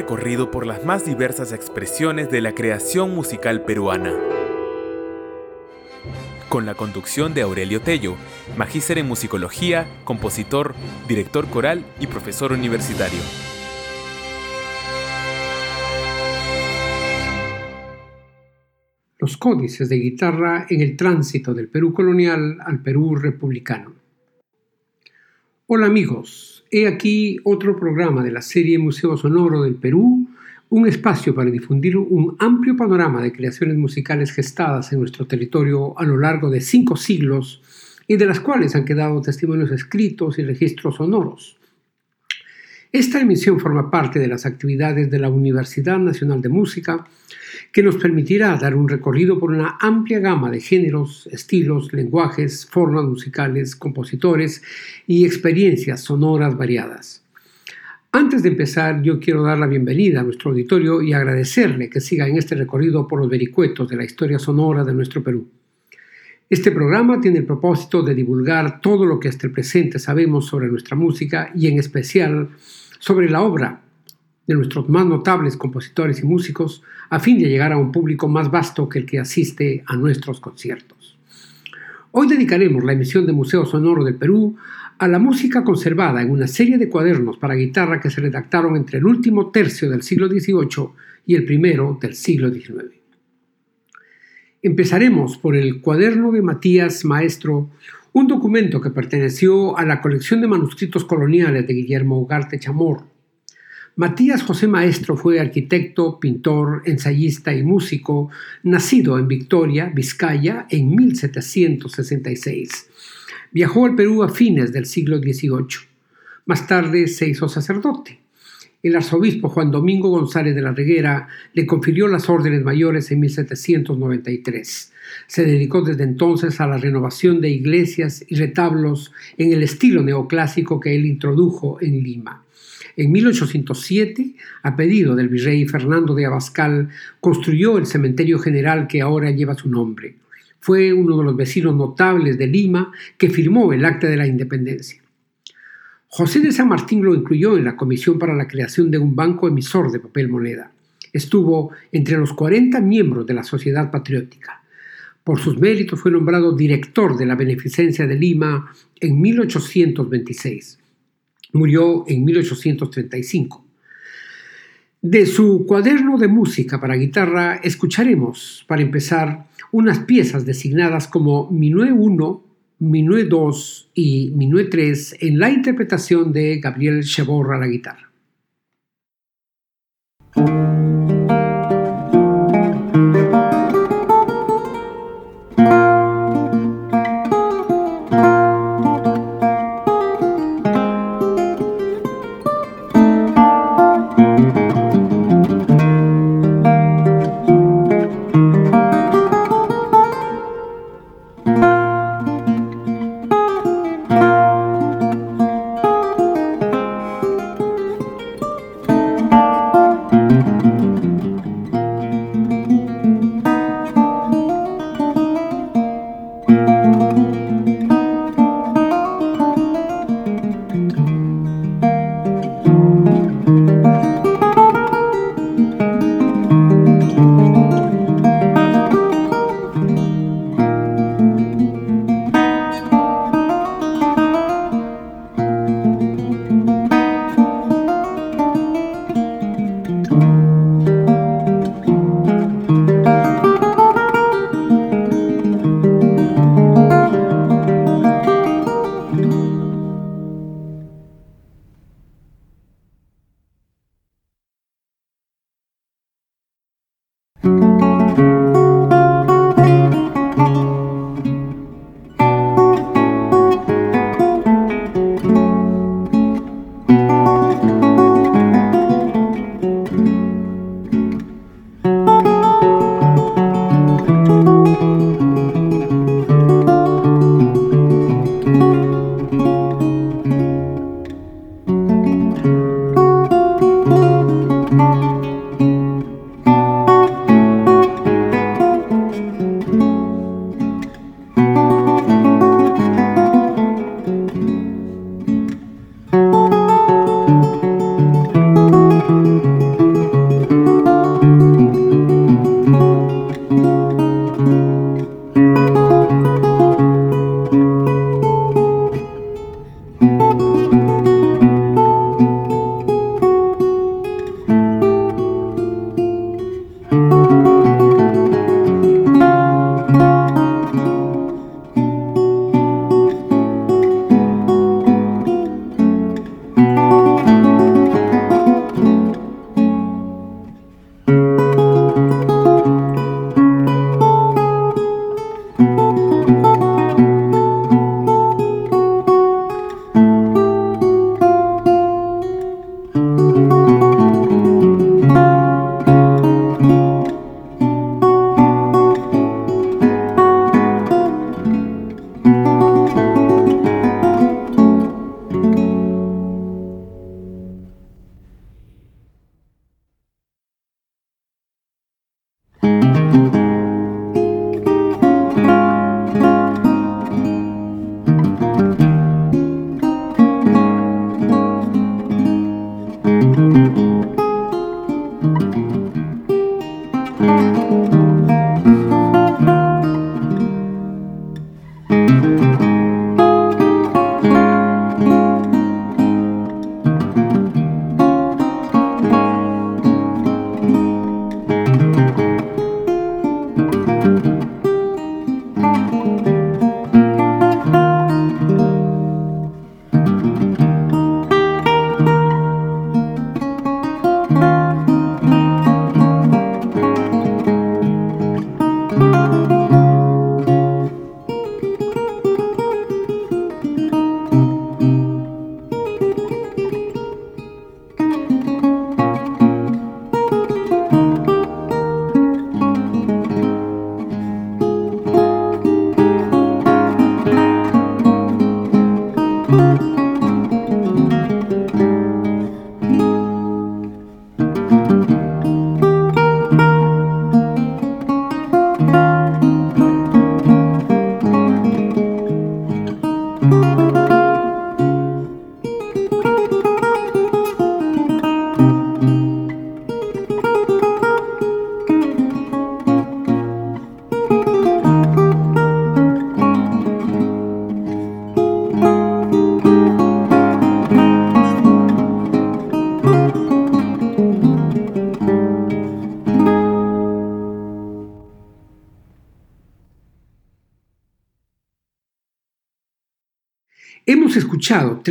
Recorrido por las más diversas expresiones de la creación musical peruana. Con la conducción de Aurelio Tello, magíster en musicología, compositor, director coral y profesor universitario. Los códices de guitarra en el tránsito del Perú colonial al Perú republicano. Hola amigos, he aquí otro programa de la serie Museo Sonoro del Perú, un espacio para difundir un amplio panorama de creaciones musicales gestadas en nuestro territorio a lo largo de cinco siglos y de las cuales han quedado testimonios escritos y registros sonoros. Esta emisión forma parte de las actividades de la Universidad Nacional de Música, que nos permitirá dar un recorrido por una amplia gama de géneros, estilos, lenguajes, formas musicales, compositores y experiencias sonoras variadas. Antes de empezar, yo quiero dar la bienvenida a nuestro auditorio y agradecerle que siga en este recorrido por los vericuetos de la historia sonora de nuestro Perú. Este programa tiene el propósito de divulgar todo lo que hasta el presente sabemos sobre nuestra música y en especial sobre la obra de nuestros más notables compositores y músicos a fin de llegar a un público más vasto que el que asiste a nuestros conciertos. Hoy dedicaremos la emisión de Museo Sonoro del Perú a la música conservada en una serie de cuadernos para guitarra que se redactaron entre el último tercio del siglo XVIII y el primero del siglo XIX. Empezaremos por el cuaderno de Matías Maestro, un documento que perteneció a la colección de manuscritos coloniales de Guillermo Ugarte Chamorro. Matías José Maestro fue arquitecto, pintor, ensayista y músico, nacido en Victoria, Vizcaya, en 1766. Viajó al Perú a fines del siglo XVIII. Más tarde se hizo sacerdote. El arzobispo Juan Domingo González de la Reguera le confirió las órdenes mayores en 1793. Se dedicó desde entonces a la renovación de iglesias y retablos en el estilo neoclásico que él introdujo en Lima. En 1807, a pedido del virrey Fernando de Abascal, construyó el cementerio general que ahora lleva su nombre. Fue uno de los vecinos notables de Lima que firmó el Acta de la Independencia. José de San Martín lo incluyó en la comisión para la creación de un banco emisor de papel moneda. Estuvo entre los 40 miembros de la Sociedad Patriótica. Por sus méritos fue nombrado director de la Beneficencia de Lima en 1826. Murió en 1835. De su cuaderno de música para guitarra escucharemos, para empezar, unas piezas designadas como Minué 1, Minué 2 y Minué 3 en la interpretación de Gabriel Cheborra a la guitarra.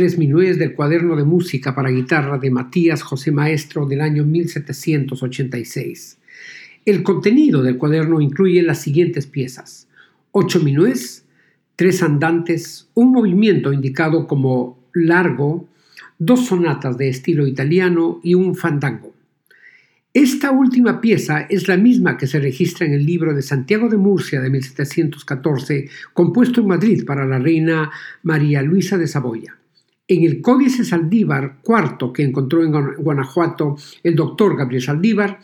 Tres minués del cuaderno de música para guitarra de Matías José Maestro del año 1786. El contenido del cuaderno incluye las siguientes piezas: ocho minués, tres andantes, un movimiento indicado como largo, dos sonatas de estilo italiano y un fandango. Esta última pieza es la misma que se registra en el libro de Santiago de Murcia de 1714, compuesto en Madrid para la reina María Luisa de Saboya. En el Códice Saldívar cuarto que encontró en Guanajuato el doctor Gabriel Saldívar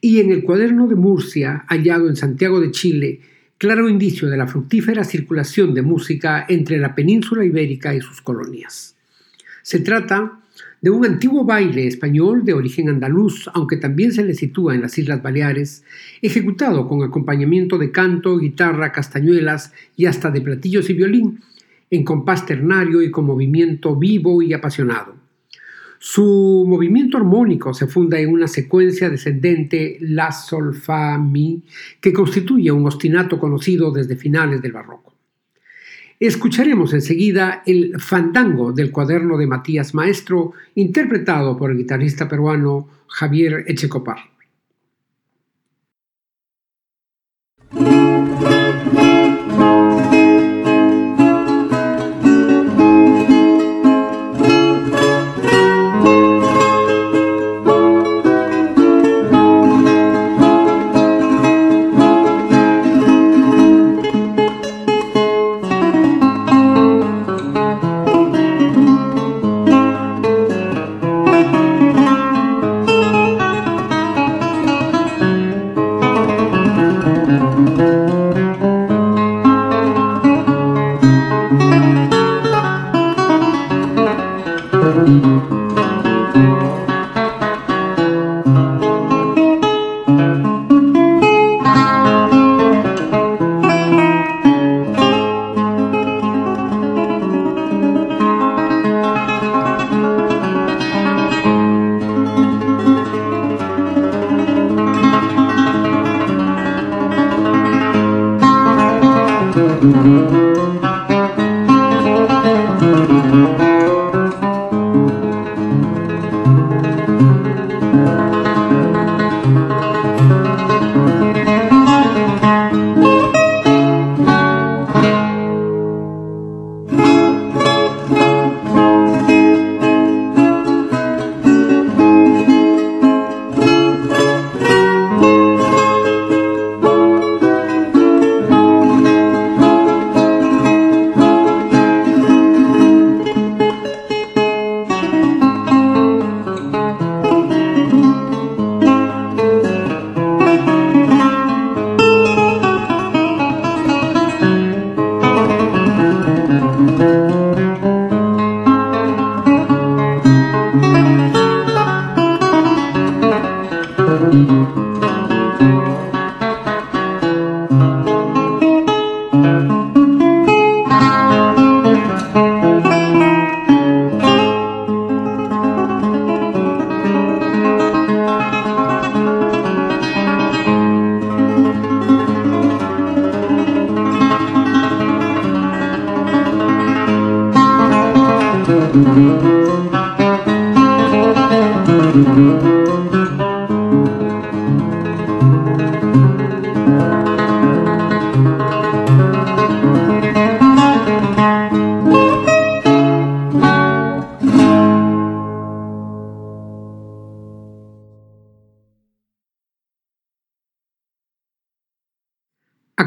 y en el cuaderno de Murcia hallado en Santiago de Chile, claro indicio de la fructífera circulación de música entre la península ibérica y sus colonias. Se trata de un antiguo baile español de origen andaluz, aunque también se le sitúa en las Islas Baleares, ejecutado con acompañamiento de canto, guitarra, castañuelas y hasta de platillos y violín, en compás ternario y con movimiento vivo y apasionado. Su movimiento armónico se funda en una secuencia descendente La Sol Fa Mi que constituye un ostinato conocido desde finales del barroco. Escucharemos enseguida el fandango del cuaderno de Matías Maestro, interpretado por el guitarrista peruano Javier Echecopar.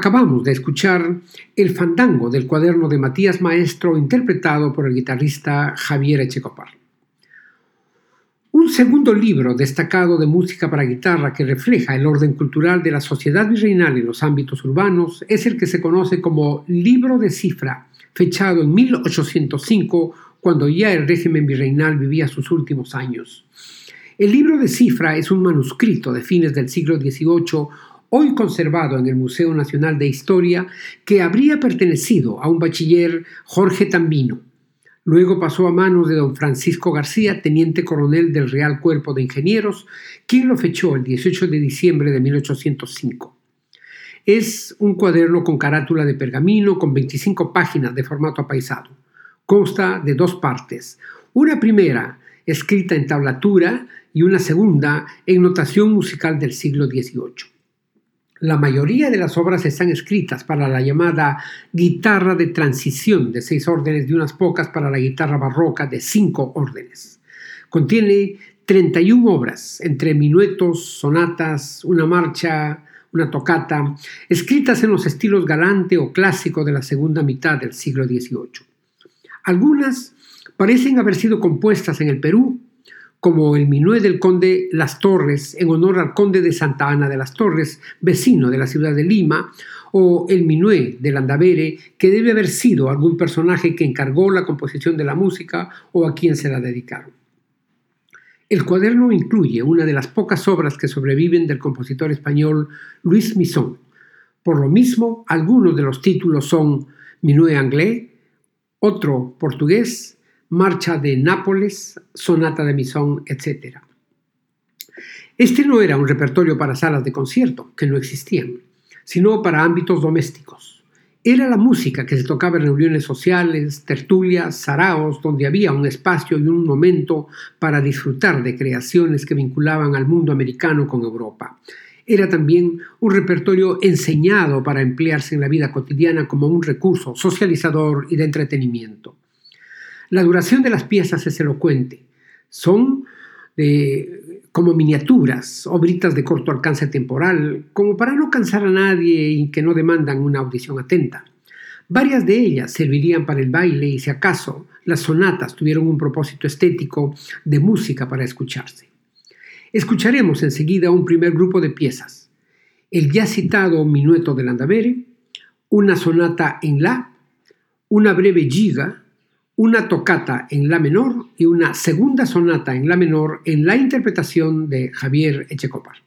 Acabamos de escuchar el fandango del cuaderno de Matías Maestro interpretado por el guitarrista Javier Echecopar. Un segundo libro destacado de música para guitarra que refleja el orden cultural de la sociedad virreinal en los ámbitos urbanos es el que se conoce como Libro de Cifra, fechado en 1805, cuando ya el régimen virreinal vivía sus últimos años. El libro de cifra es un manuscrito de fines del siglo XVIII hoy conservado en el Museo Nacional de Historia, que habría pertenecido a un bachiller Jorge Tambino. Luego pasó a manos de don Francisco García, teniente coronel del Real Cuerpo de Ingenieros, quien lo fechó el 18 de diciembre de 1805. Es un cuaderno con carátula de pergamino con 25 páginas de formato apaisado. Consta de dos partes. Una primera, escrita en tablatura, y una segunda, en notación musical del siglo XVIII. La mayoría de las obras están escritas para la llamada guitarra de transición de seis órdenes y unas pocas para la guitarra barroca de cinco órdenes. Contiene 31 obras, entre minuetos, sonatas, una marcha, una tocata, escritas en los estilos galante o clásico de la segunda mitad del siglo XVIII. Algunas parecen haber sido compuestas en el Perú, como el minué del conde Las Torres, en honor al conde de Santa Ana de las Torres, vecino de la ciudad de Lima, o el minué del Andavere, que debe haber sido algún personaje que encargó la composición de la música o a quien se la dedicaron. El cuaderno incluye una de las pocas obras que sobreviven del compositor español Luis Misson. Por lo mismo, algunos de los títulos son Minué Anglais, otro portugués, Marcha de Nápoles, Sonata de Misson, etc. Este no era un repertorio para salas de concierto, que no existían, sino para ámbitos domésticos. Era la música que se tocaba en reuniones sociales, tertulias, saraos, donde había un espacio y un momento para disfrutar de creaciones que vinculaban al mundo americano con Europa. Era también un repertorio enseñado para emplearse en la vida cotidiana como un recurso socializador y de entretenimiento. La duración de las piezas es elocuente. Son de, como miniaturas, obritas de corto alcance temporal, como para no cansar a nadie y que no demandan una audición atenta. Varias de ellas servirían para el baile y si acaso las sonatas tuvieron un propósito estético de música para escucharse. Escucharemos enseguida un primer grupo de piezas. El ya citado Minueto del Andavere, una sonata en La, una breve giga, una tocata en la menor y una segunda sonata en la menor en la interpretación de Javier Echecopar.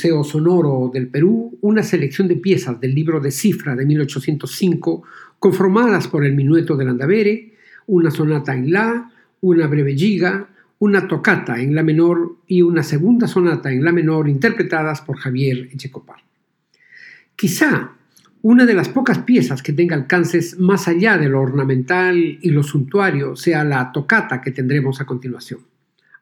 Museo Sonoro del Perú una selección de piezas del libro de cifra de 1805 conformadas por el minueto del Andavere, una sonata en La, una breve giga, una tocata en La menor y una segunda sonata en La menor interpretadas por Javier Echecopar. Quizá una de las pocas piezas que tenga alcances más allá de lo ornamental y lo suntuario sea la tocata que tendremos a continuación.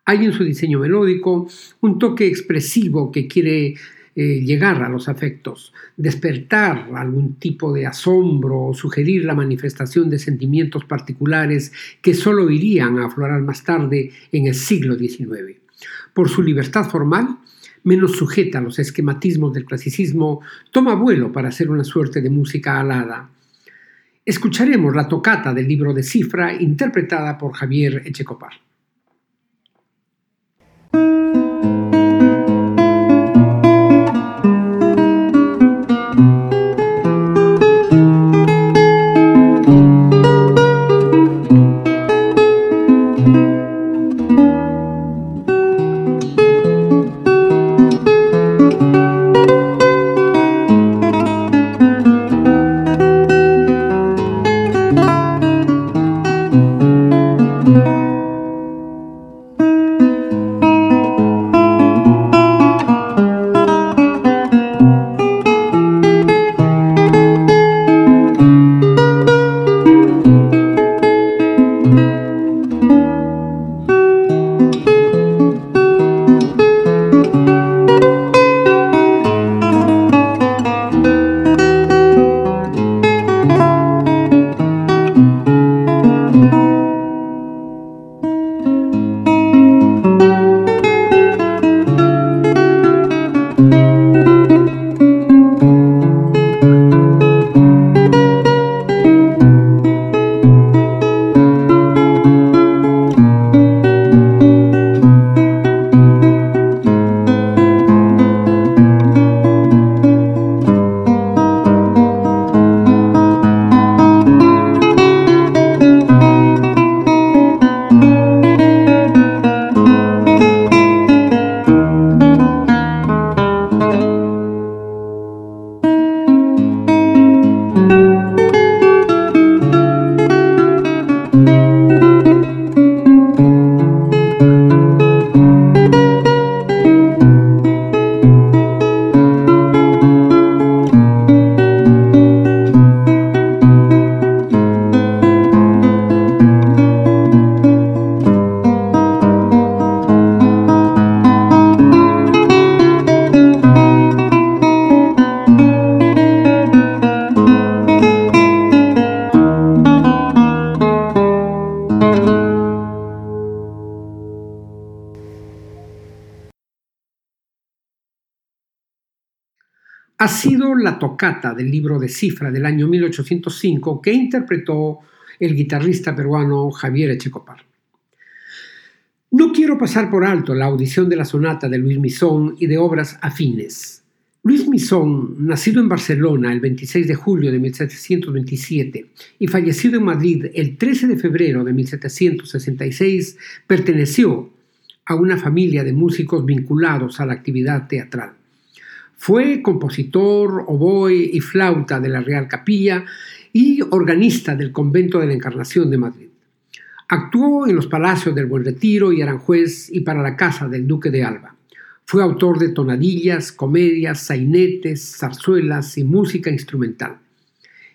Hay en su diseño melódico un toque expresivo que quiere eh, llegar a los afectos, despertar algún tipo de asombro o sugerir la manifestación de sentimientos particulares que solo irían a aflorar más tarde en el siglo XIX. Por su libertad formal, menos sujeta a los esquematismos del clasicismo, toma vuelo para hacer una suerte de música alada. Escucharemos la tocata del libro de cifra interpretada por Javier Echecopar. Tocata del libro de cifra del año 1805 que interpretó el guitarrista peruano Javier Echecopar. No quiero pasar por alto la audición de la sonata de Luis Misón y de obras afines. Luis Misón, nacido en Barcelona el 26 de julio de 1727 y fallecido en Madrid el 13 de febrero de 1766, perteneció a una familia de músicos vinculados a la actividad teatral. Fue compositor, oboe y flauta de la Real Capilla y organista del Convento de la Encarnación de Madrid. Actuó en los palacios del Buen Retiro y Aranjuez y para la casa del Duque de Alba. Fue autor de tonadillas, comedias, sainetes, zarzuelas y música instrumental.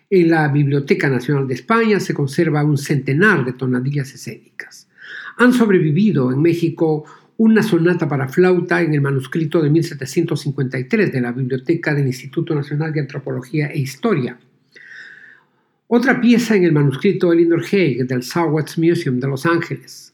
En la Biblioteca Nacional de España se conserva un centenar de tonadillas escénicas. Han sobrevivido en México una sonata para flauta en el manuscrito de 1753 de la Biblioteca del Instituto Nacional de Antropología e Historia. Otra pieza en el manuscrito de Elinor Haig del Sowards Museum de Los Ángeles.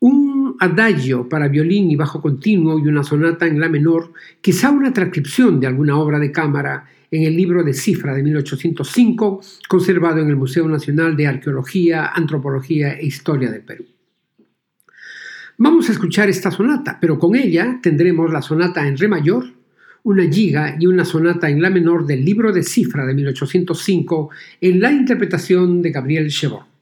Un adagio para violín y bajo continuo y una sonata en la menor, quizá una transcripción de alguna obra de cámara en el libro de cifra de 1805, conservado en el Museo Nacional de Arqueología, Antropología e Historia del Perú. Vamos a escuchar esta sonata, pero con ella tendremos la sonata en re mayor, una giga y una sonata en la menor del libro de cifra de 1805 en la interpretación de Gabriel Chevron.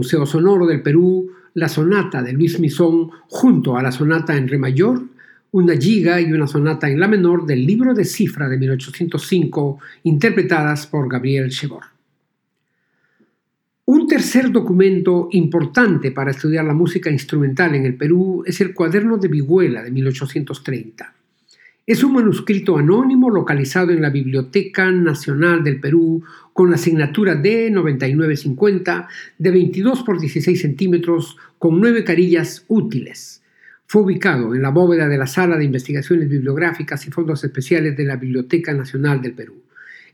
Museo Sonoro del Perú la sonata de Luis Misón junto a la sonata en re mayor, una giga y una sonata en la menor del libro de cifra de 1805, interpretadas por Gabriel Chebor. Un tercer documento importante para estudiar la música instrumental en el Perú es el Cuaderno de Viguela de 1830. Es un manuscrito anónimo localizado en la Biblioteca Nacional del Perú con la asignatura D9950 de 22 por 16 centímetros con nueve carillas útiles. Fue ubicado en la bóveda de la Sala de Investigaciones Bibliográficas y Fondos Especiales de la Biblioteca Nacional del Perú.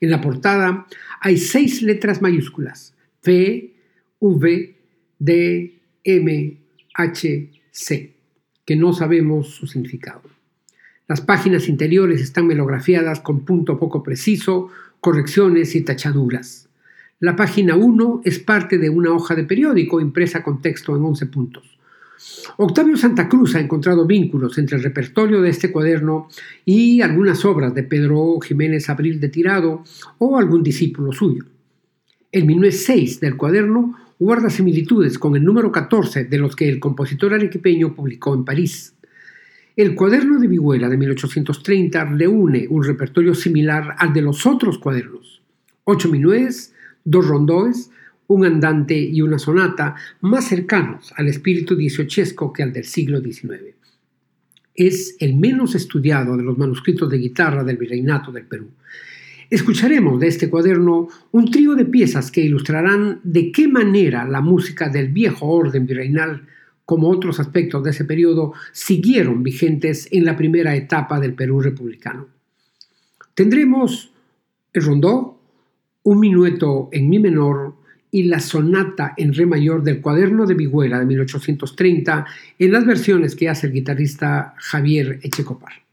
En la portada hay seis letras mayúsculas, P, V, D, M, H, C, que no sabemos su significado. Las páginas interiores están melografiadas con punto poco preciso, correcciones y tachaduras. La página 1 es parte de una hoja de periódico impresa con texto en 11 puntos. Octavio Santa Cruz ha encontrado vínculos entre el repertorio de este cuaderno y algunas obras de Pedro Jiménez Abril de Tirado o algún discípulo suyo. El minué 6 del cuaderno guarda similitudes con el número 14 de los que el compositor arequipeño publicó en París. El cuaderno de Vihuela de 1830 reúne un repertorio similar al de los otros cuadernos. Ocho minués, dos rondoes, un andante y una sonata más cercanos al espíritu dieciochesco que al del siglo XIX. Es el menos estudiado de los manuscritos de guitarra del virreinato del Perú. Escucharemos de este cuaderno un trío de piezas que ilustrarán de qué manera la música del viejo orden virreinal como otros aspectos de ese periodo, siguieron vigentes en la primera etapa del Perú republicano. Tendremos el rondó, un minueto en mi menor y la sonata en re mayor del cuaderno de Viguela de 1830 en las versiones que hace el guitarrista Javier Echecopar.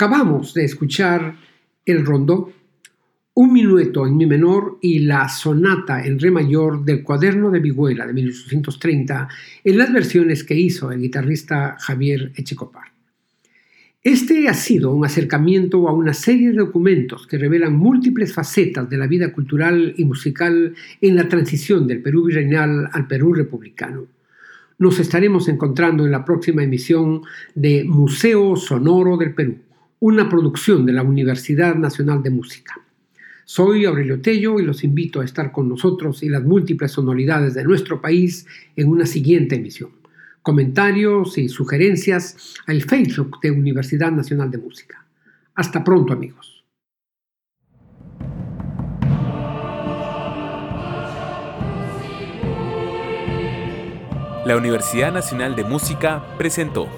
Acabamos de escuchar el rondó, un minueto en mi menor y la sonata en re mayor del cuaderno de Viguela de 1830 en las versiones que hizo el guitarrista Javier Echecopar. Este ha sido un acercamiento a una serie de documentos que revelan múltiples facetas de la vida cultural y musical en la transición del Perú virreinal al Perú republicano. Nos estaremos encontrando en la próxima emisión de Museo Sonoro del Perú una producción de la Universidad Nacional de Música. Soy Aurelio Tello y los invito a estar con nosotros y las múltiples sonoridades de nuestro país en una siguiente emisión. Comentarios y sugerencias al Facebook de Universidad Nacional de Música. Hasta pronto amigos. La Universidad Nacional de Música presentó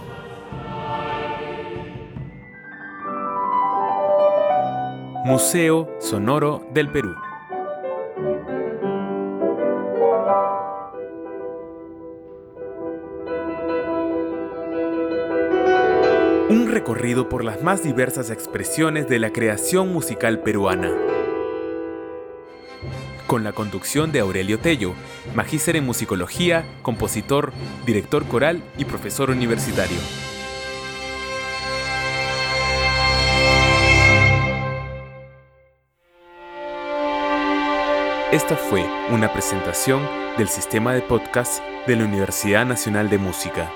Museo Sonoro del Perú. Un recorrido por las más diversas expresiones de la creación musical peruana. Con la conducción de Aurelio Tello, magíster en musicología, compositor, director coral y profesor universitario. Esta fue una presentación del sistema de podcast de la Universidad Nacional de Música.